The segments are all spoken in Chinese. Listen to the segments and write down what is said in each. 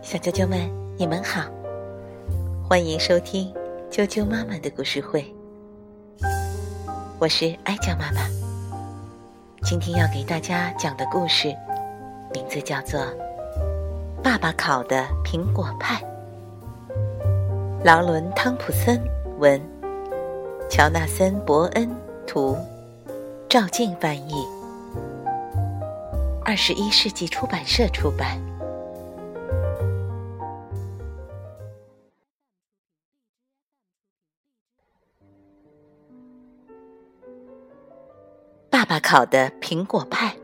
小啾啾们，你们好，欢迎收听啾啾妈妈的故事会。我是艾酱妈妈，今天要给大家讲的故事名字叫做《爸爸烤的苹果派》。劳伦·汤普森文，乔纳森·伯恩图，赵静翻译。二十一世纪出版社出版。爸爸烤的苹果派，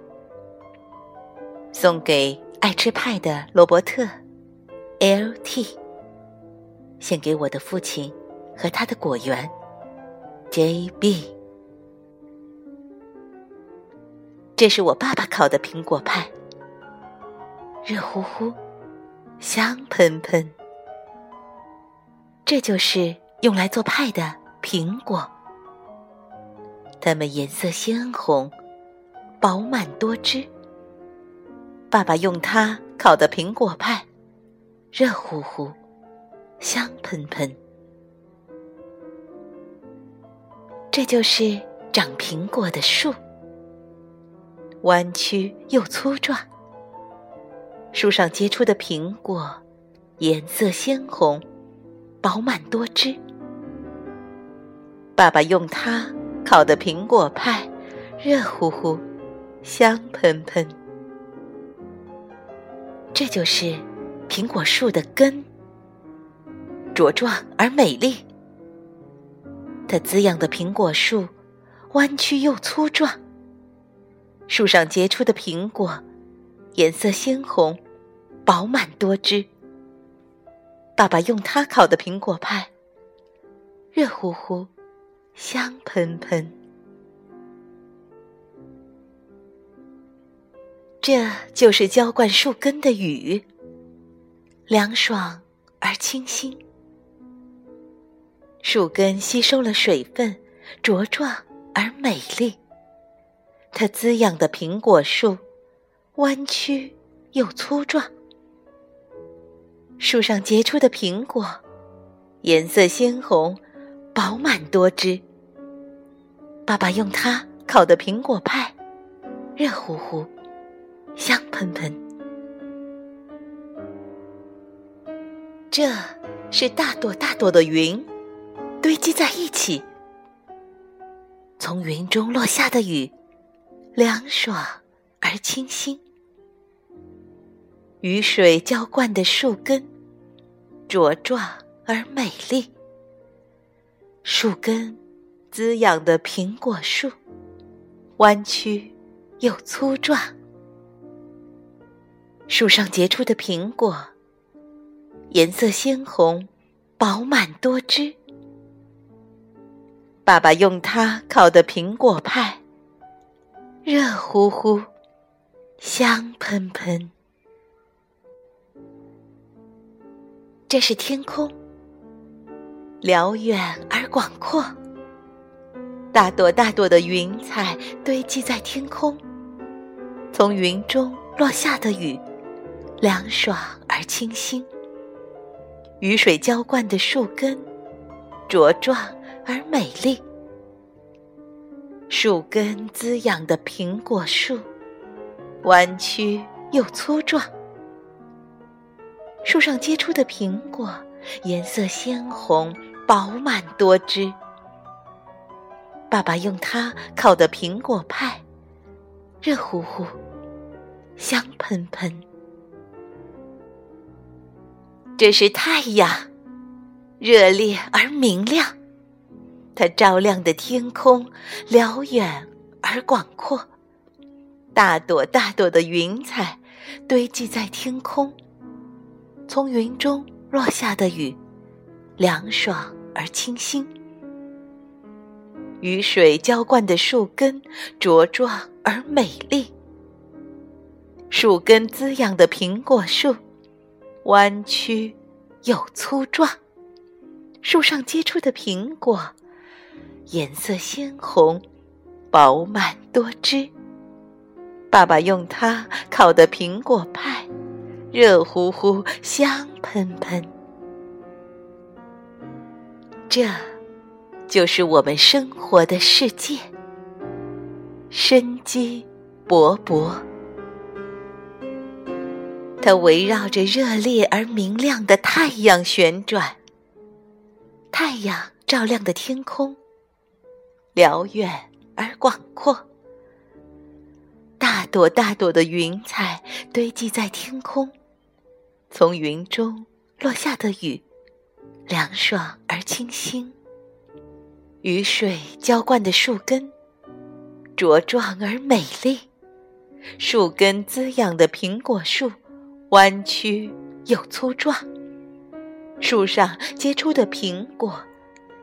送给爱吃派的罗伯特 （L.T.），献给我的父亲和他的果园 （J.B.）。这是我爸爸烤的苹果派，热乎乎，香喷喷。这就是用来做派的苹果，它们颜色鲜红，饱满多汁。爸爸用它烤的苹果派，热乎乎，香喷喷。这就是长苹果的树。弯曲又粗壮，树上结出的苹果颜色鲜红，饱满多汁。爸爸用它烤的苹果派，热乎乎，香喷喷。这就是苹果树的根，茁壮而美丽。它滋养的苹果树弯曲又粗壮。树上结出的苹果，颜色鲜红，饱满多汁。爸爸用它烤的苹果派，热乎乎，香喷喷。这就是浇灌树根的雨，凉爽而清新。树根吸收了水分，茁壮而美丽。它滋养的苹果树，弯曲又粗壮。树上结出的苹果，颜色鲜红，饱满多汁。爸爸用它烤的苹果派，热乎乎，香喷喷。这是大朵大朵的云，堆积在一起。从云中落下的雨。凉爽而清新，雨水浇灌的树根茁壮而美丽。树根滋养的苹果树弯曲又粗壮。树上结出的苹果颜色鲜红，饱满多汁。爸爸用它烤的苹果派。热乎乎，香喷喷。这是天空，辽远而广阔。大朵大朵的云彩堆积在天空，从云中落下的雨，凉爽而清新。雨水浇灌的树根，茁壮而美丽。树根滋养的苹果树，弯曲又粗壮。树上结出的苹果颜色鲜红，饱满多汁。爸爸用它烤的苹果派，热乎乎，香喷喷。这是太阳，热烈而明亮。它照亮的天空辽远而广阔，大朵大朵的云彩堆积在天空，从云中落下的雨凉爽而清新。雨水浇灌的树根茁壮而美丽，树根滋养的苹果树弯曲又粗壮，树上结出的苹果。颜色鲜红，饱满多汁。爸爸用它烤的苹果派，热乎乎、香喷喷。这，就是我们生活的世界，生机勃勃。它围绕着热烈而明亮的太阳旋转，太阳照亮的天空，辽远而广阔。大朵大朵的云彩堆积在天空，从云中落下的雨，凉爽而清新。雨水浇灌的树根，茁壮而美丽。树根滋养的苹果树，弯曲又粗壮。树上结出的苹果，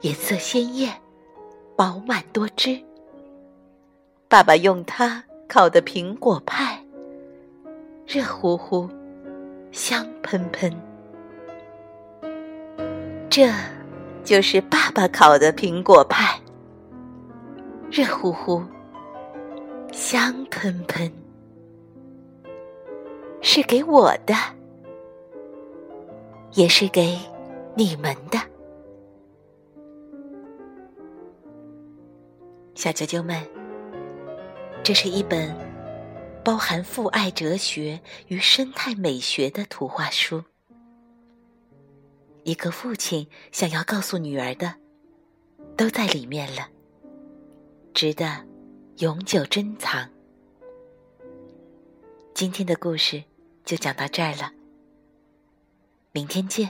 颜色鲜艳，饱满多汁。爸爸用它。烤的苹果派，热乎乎，香喷喷。这，就是爸爸烤的苹果派，热乎乎，香喷喷，是给我的，也是给你们的，小啾啾们。这是一本包含父爱哲学与生态美学的图画书。一个父亲想要告诉女儿的，都在里面了，值得永久珍藏。今天的故事就讲到这儿了，明天见。